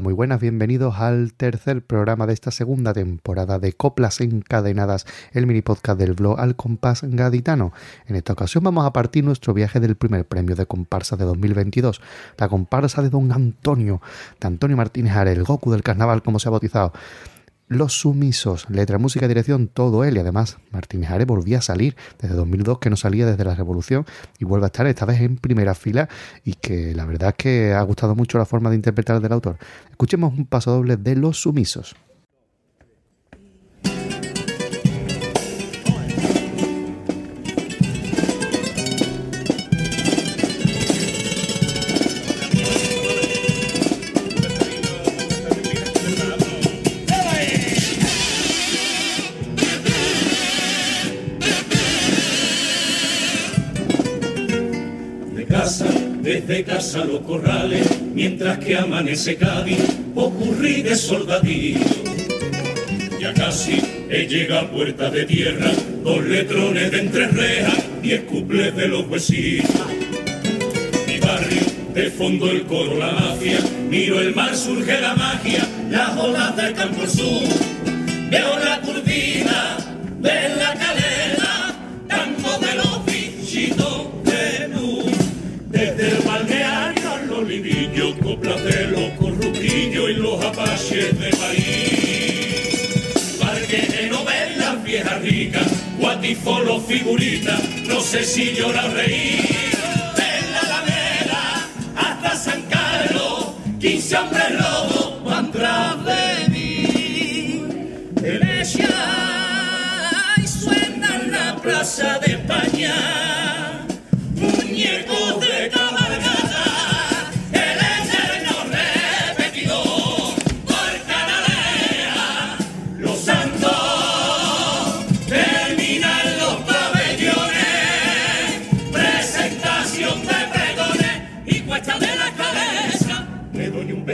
Muy buenas, bienvenidos al tercer programa de esta segunda temporada de Coplas Encadenadas, el mini podcast del blog Al Compás Gaditano. En esta ocasión vamos a partir nuestro viaje del primer premio de comparsa de 2022, la comparsa de Don Antonio, de Antonio Martínez Are, el Goku del carnaval como se ha bautizado. Los Sumisos, letra, música, dirección, todo él. Y además, Martínez Are volvía a salir desde 2002, que no salía desde la Revolución, y vuelve a estar esta vez en primera fila. Y que la verdad es que ha gustado mucho la forma de interpretar del autor. Escuchemos un paso doble de Los Sumisos. Desde casa los corrales, mientras que amanece Cádiz, ocurrí de soldadillo. Ya casi he llega a puerta de tierra, dos letrones de entre rejas, y escuples de los huesillos. Mi barrio, de fondo el coro, la mafia, miro el mar, surge la magia, las olas del campo sur. Veo la turbina de la guatifolo figuritas, no sé si llorar reír. De la Alameda hasta San Carlos, quince hombres lobos van tras de mí. Venecia y suena en la plaza de España,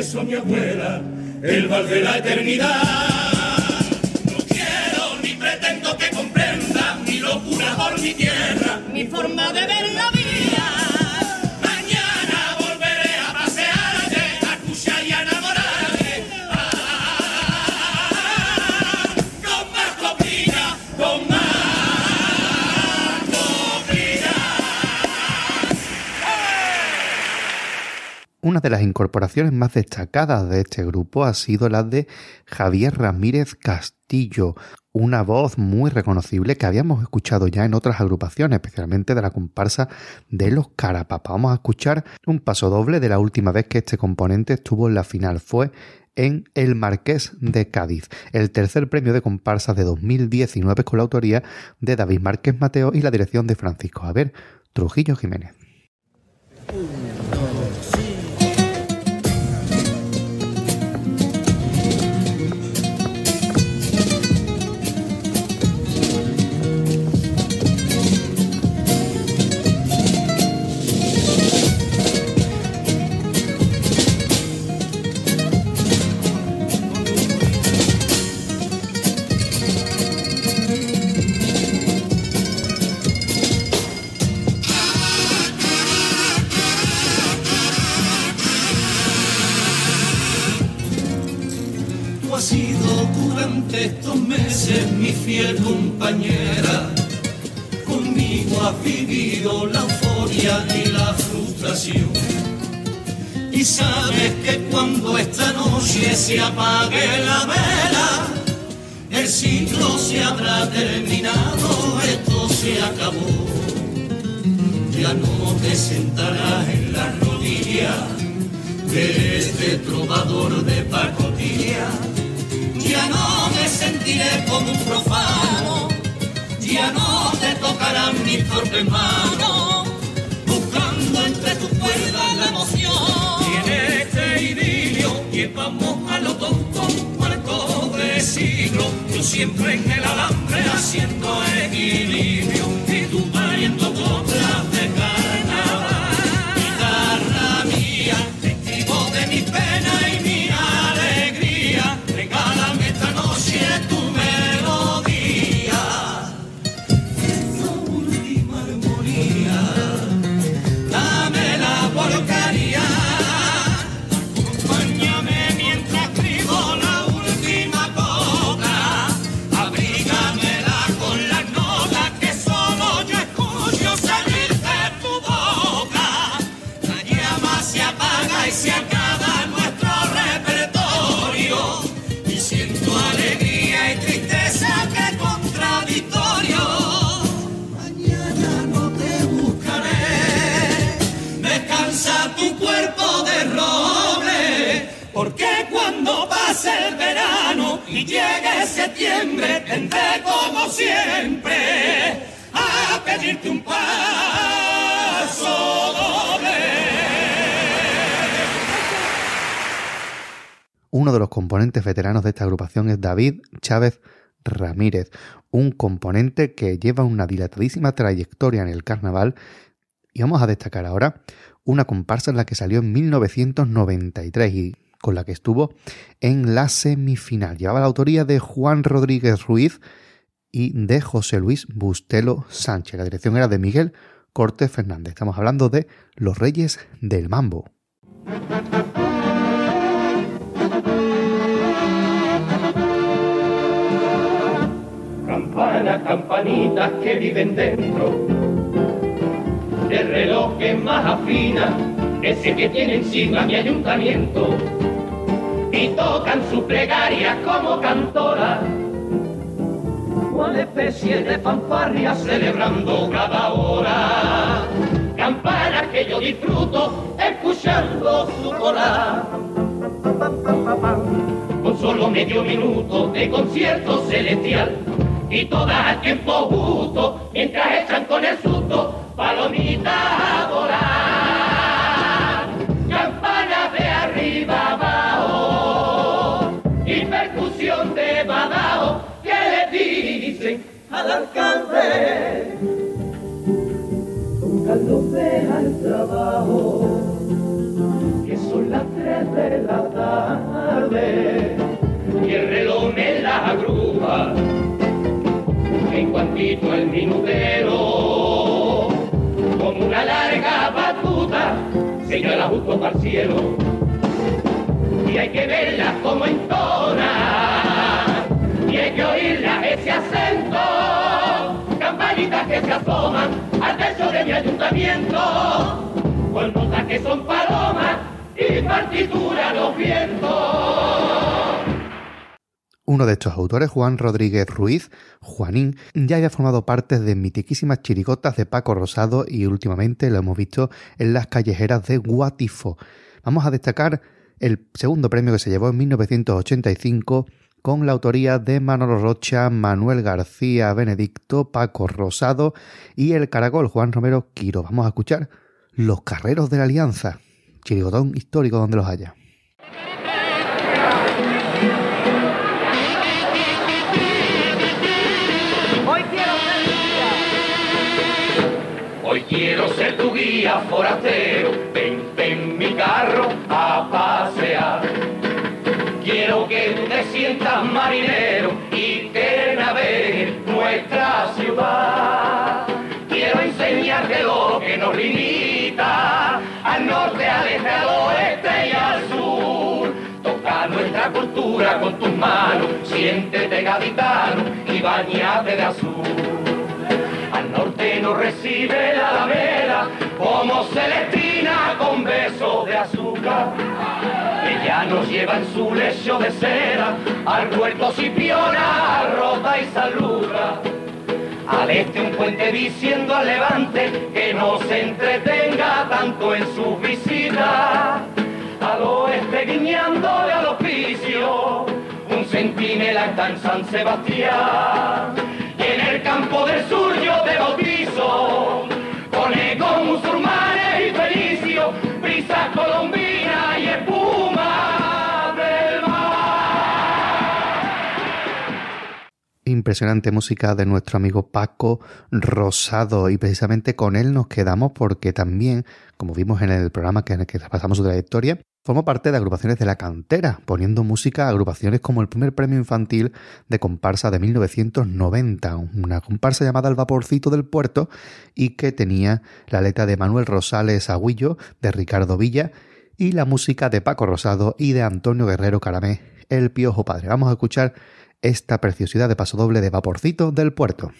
beso a mi abuela, el val de la eternidad. No quiero ni pretendo que comprenda mi locura por mi tierra, mi forma de ver la vida. De las incorporaciones más destacadas de este grupo ha sido la de Javier Ramírez Castillo, una voz muy reconocible que habíamos escuchado ya en otras agrupaciones, especialmente de la comparsa de los Carapapa. Vamos a escuchar un paso doble de la última vez que este componente estuvo en la final. Fue en El Marqués de Cádiz, el tercer premio de comparsa de 2019 con la autoría de David Márquez Mateo y la dirección de Francisco Javier Trujillo Jiménez. Se apague la vela, el ciclo se habrá terminado, esto se acabó. Ya no te sentarás en la rodilla de este trovador de pacotilla. Ya no me sentiré como un profano, ya no te tocarán mis torpes manos, siempre en el alambre haciendo equilibrio, llegue septiembre tendré como siempre a pedirte un paso doble. Uno de los componentes veteranos de esta agrupación es David Chávez Ramírez, un componente que lleva una dilatadísima trayectoria en el carnaval y vamos a destacar ahora una comparsa en la que salió en 1993 y con la que estuvo en la semifinal. Llevaba la autoría de Juan Rodríguez Ruiz y de José Luis Bustelo Sánchez. La dirección era de Miguel Cortés Fernández. Estamos hablando de Los Reyes del Mambo. Campanas, campanitas que viven dentro del reloj más afina, ese que tiene encima mi ayuntamiento y tocan su plegaria como cantora. Una especie de fanfarria celebrando cada hora. Campanas que yo disfruto escuchando su cola. Con solo medio minuto de concierto celestial y todas a tiempo justo mientras echan con el susto palomitas volar. Al. Carlos deja el trabajo que son las tres de la tarde y el reloj me la grúa en cuantito el minutero como una larga batuta señala justo para el cielo y hay que verla como entona y hay que oírla ese acento que se asoman al de mi ayuntamiento y partitura los uno de estos autores, Juan Rodríguez Ruiz, Juanín, ya había formado parte de mitiquísimas chirigotas de Paco Rosado y últimamente lo hemos visto en las callejeras de Guatifo. Vamos a destacar el segundo premio que se llevó en 1985 con la autoría de Manolo Rocha, Manuel García Benedicto, Paco Rosado y el caracol Juan Romero Quiro. Vamos a escuchar Los Carreros de la Alianza, chirigotón histórico donde los haya. Hoy quiero ser tu guía forastero, ven, ven mi carro a pasear. Quiero que tú te sientas marinero y que navegues nuestra ciudad. Quiero enseñarte lo que nos limita, al norte, al este, al oeste y al sur. Toca nuestra cultura con tus manos, siéntete gaditano y bañate de azul. Al norte nos recibe la alameda como Celestina con besos de azúcar. Ella nos lleva en su lecho de seda al puerto Cipiona, rota y saluda. Al este un puente diciendo al levante que no se entretenga tanto en sus visitas. Al oeste guiñándole al oficio, un centinela está en San Sebastián. Campo del sur yo te bautizo, con musulmanes y felicio, brisa colombina Impresionante música de nuestro amigo Paco Rosado y precisamente con él nos quedamos porque también, como vimos en el programa que, en el que repasamos su trayectoria, Formó parte de agrupaciones de la cantera, poniendo música a agrupaciones como el primer premio infantil de comparsa de 1990, una comparsa llamada El Vaporcito del Puerto y que tenía la letra de Manuel Rosales Agüillo, de Ricardo Villa y la música de Paco Rosado y de Antonio Guerrero Caramé, El Piojo Padre. Vamos a escuchar esta preciosidad de paso doble de Vaporcito del Puerto.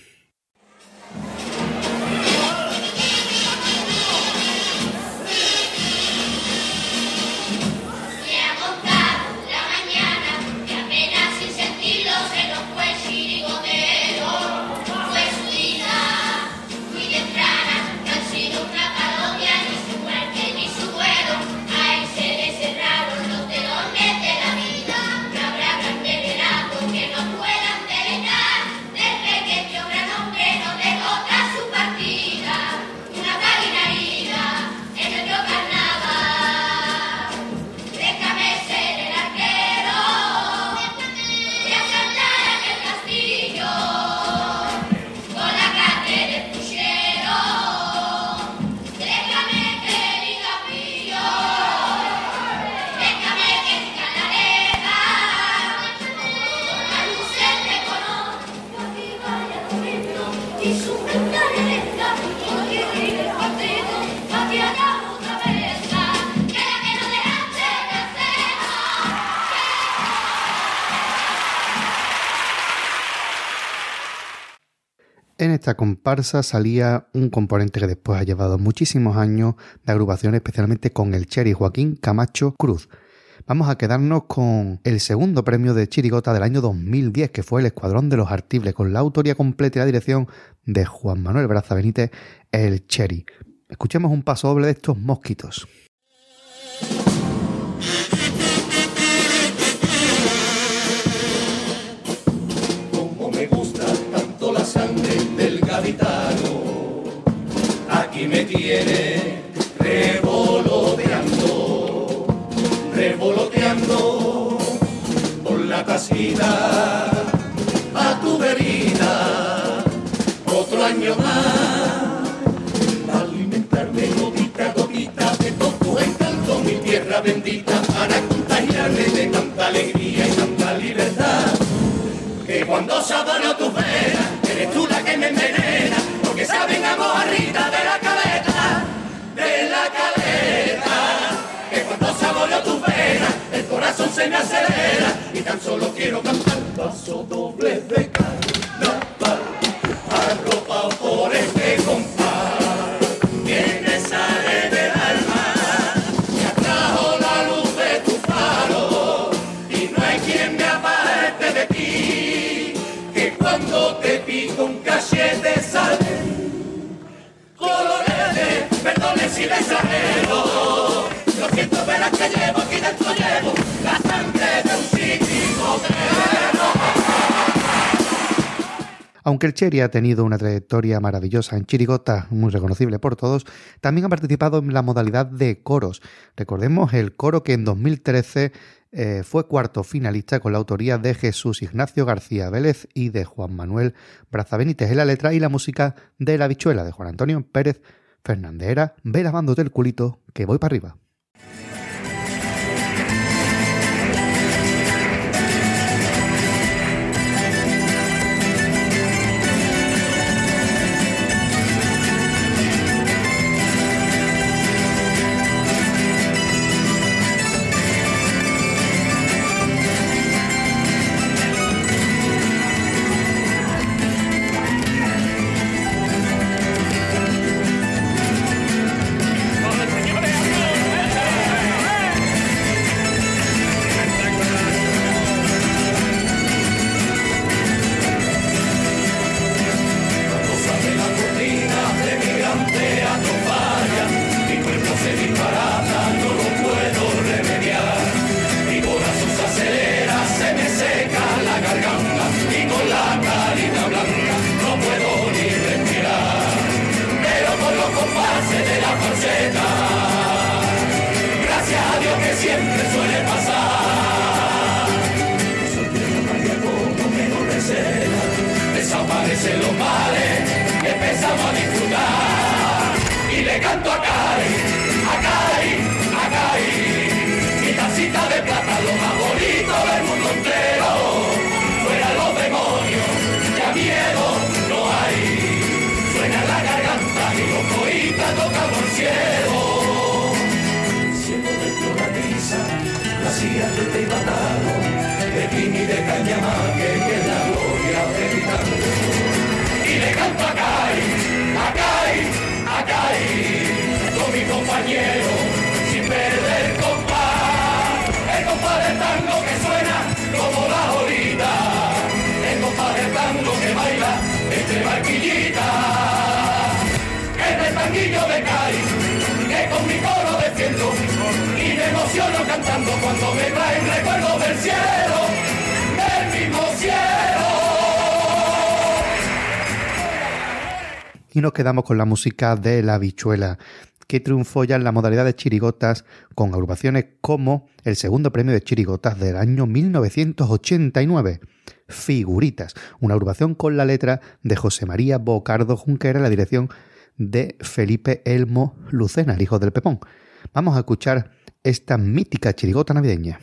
Esta comparsa salía un componente que después ha llevado muchísimos años de agrupación, especialmente con el Cherry Joaquín Camacho Cruz. Vamos a quedarnos con el segundo premio de Chirigota del año 2010, que fue el Escuadrón de los Artibles, con la autoría completa y la dirección de Juan Manuel Braza Benítez, el Cherry. Escuchemos un paso doble de estos mosquitos. Revoloteando, revoloteando por la casita a tu verita, otro año más, para alimentarme gotita a gotita de todo encanto mi tierra bendita, para contagiarme de tanta alegría y tanta libertad. Que cuando saborio tus venas, eres tú la que me envenena, se me acelera, y tan solo quiero cantar. Paso doble de carnaval, arropado por este compás. Viene, sale del alma, me atrajo la luz de tu faro, y no hay quien me aparte de ti, que cuando te pico un cachete sale. Colorete, perdone si le exagero, lo siento verás que llevo aquí dentro llevo Aunque el Cherry ha tenido una trayectoria maravillosa en Chirigota, muy reconocible por todos, también ha participado en la modalidad de coros. Recordemos el coro que en 2013 eh, fue cuarto finalista con la autoría de Jesús Ignacio García Vélez y de Juan Manuel Braza Benítez en la letra y la música de La Bichuela de Juan Antonio Pérez Fernández. Era Ve lavándote el culito que voy para arriba. Y del cielo, del mismo cielo. Y nos quedamos con la música de La Bichuela, que triunfó ya en la modalidad de chirigotas con agrupaciones como el segundo premio de chirigotas del año 1989, Figuritas, una agrupación con la letra de José María Bocardo Junquera la dirección de Felipe Elmo Lucena, el hijo del Pepón. Vamos a escuchar esta mítica chirigota navideña.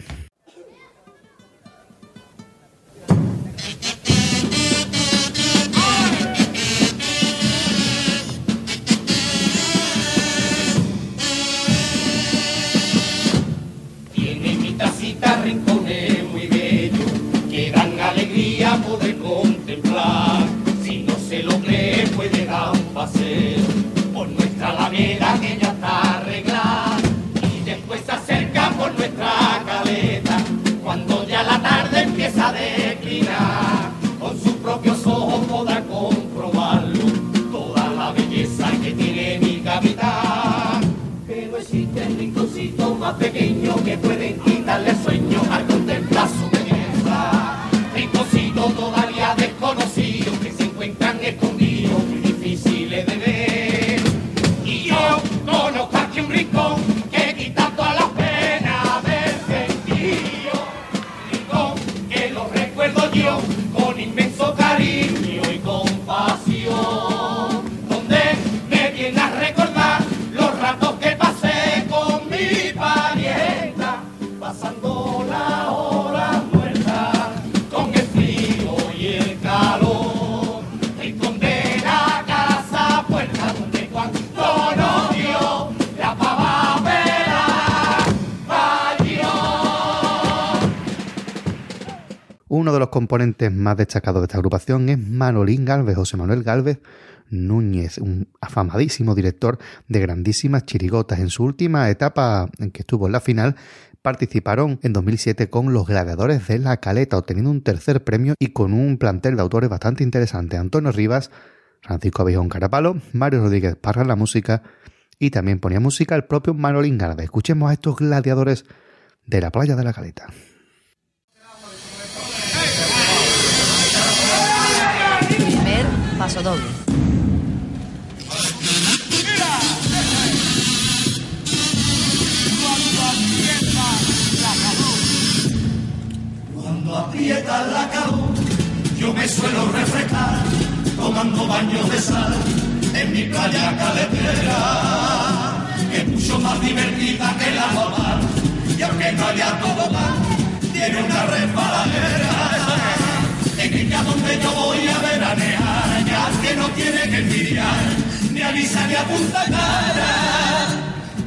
Uno de los componentes más destacados de esta agrupación es Manolín Galvez, José Manuel Galvez Núñez, un afamadísimo director de grandísimas chirigotas. En su última etapa en que estuvo en la final, participaron en 2007 con Los Gladiadores de la Caleta, obteniendo un tercer premio y con un plantel de autores bastante interesante. Antonio Rivas, Francisco Abejón Carapalo, Mario Rodríguez Parra en la música y también ponía música el propio Manolín Galvez. Escuchemos a estos gladiadores de la playa de la Caleta. Primer paso doble. Cuando aprieta la calor, yo me suelo refrescar tomando baños de sal en mi playa caletera, que es mucho más divertida que la normal. Y aunque no haya tobogán, tiene una resbaladera. En ella donde yo voy a veranear, ya que tiene que envidiar, ni a Lisa ni a Punta Cara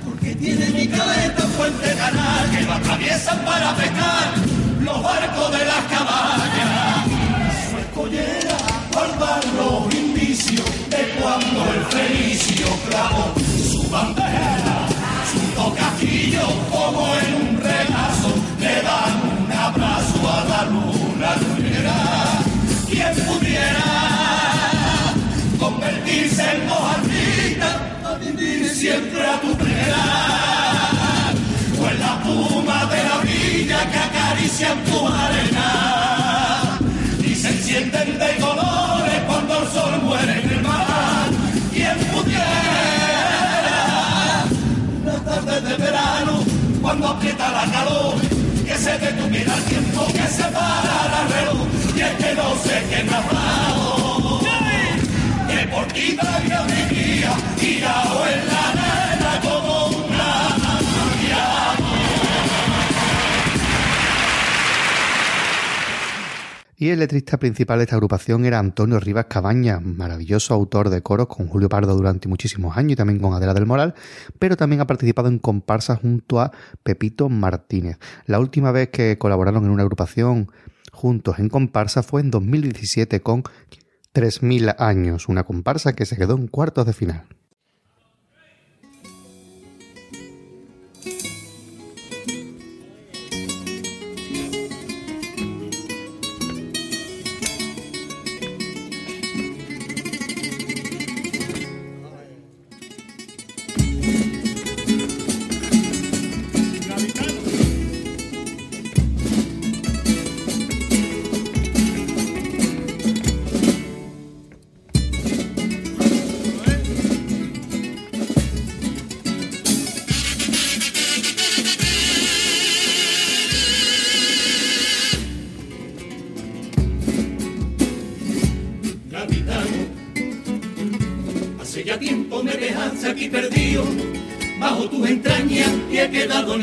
porque tiene mi caleta un puente canal que lo atraviesan para pescar los barcos de las cabañas. Su escollera guardan los indicios de cuando el felicio clavó su bandera, su tocajillo como en un siempre a tu o en la puma de la orilla que acarician tu arena. Y se encienden de colores cuando el sol muere en el mar. Quien pudiera una tarde de verano cuando aprieta la calor que se detuviera el tiempo que se parara el reloj y es que no sé qué ha que por ti trae alegría tirado en la Y el letrista principal de esta agrupación era Antonio Rivas Cabaña, maravilloso autor de coros con Julio Pardo durante muchísimos años y también con Adela del Moral, pero también ha participado en comparsas junto a Pepito Martínez. La última vez que colaboraron en una agrupación juntos en comparsa fue en 2017 con 3000 años, una comparsa que se quedó en cuartos de final.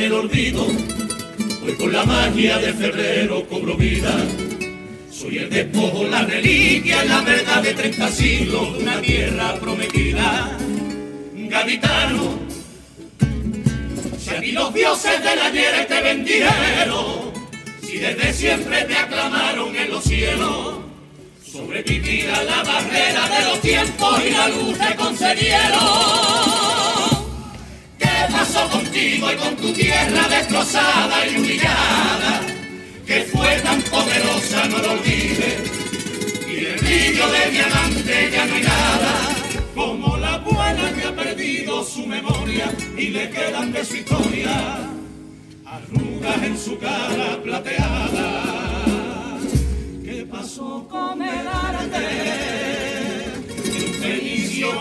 El olvido. Hoy con la magia de febrero cobro vida. Soy el despojo, la reliquia, la verdad de 30 siglos, una tierra prometida. Gaditano, si a ti los dioses del ayer te bendieron, si desde siempre te aclamaron en los cielos, Sobrevivir a la barrera de los tiempos y la luz te concedieron. ¿Qué pasó contigo y con tu tierra destrozada y humillada? Que fue tan poderosa, no lo olvides. Y el brillo de diamante ya no hay nada. Como la buena que ha perdido su memoria y le quedan de su historia arrugas en su cara plateada. ¿Qué pasó con el arte? Fenicio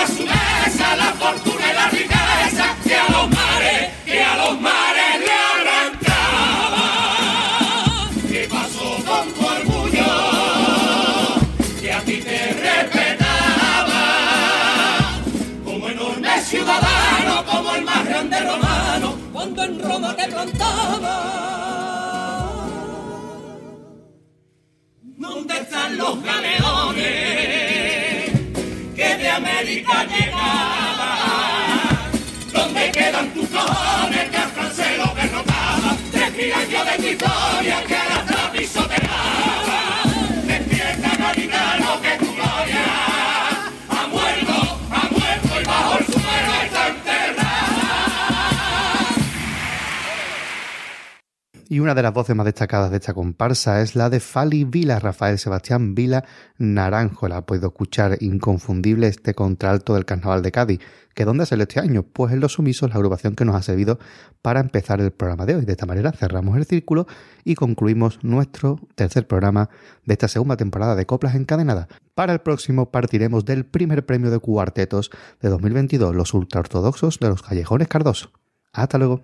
a su mesa la fortuna y la riqueza que a los mares, que a los mares le arrancaba. ¿Qué pasó con tu orgullo? Que a ti te respetaba como enorme ciudadano, como el más grande romano, cuando en Roma te plantaba. ¿Dónde están los galeones América llegaban? ¿Dónde quedan tus cojones que al francés lo derrotaba? Tres mil de tu historia que Y una de las voces más destacadas de esta comparsa es la de Fali Vila, Rafael Sebastián Vila Naranjo. La podido escuchar inconfundible este contralto del Carnaval de Cádiz. ¿Que dónde sale este año? Pues en Los Sumisos, la agrupación que nos ha servido para empezar el programa de hoy. De esta manera cerramos el círculo y concluimos nuestro tercer programa de esta segunda temporada de Coplas Encadenadas. Para el próximo partiremos del primer premio de cuartetos de 2022, los ultraortodoxos de los Callejones Cardoso. Hasta luego.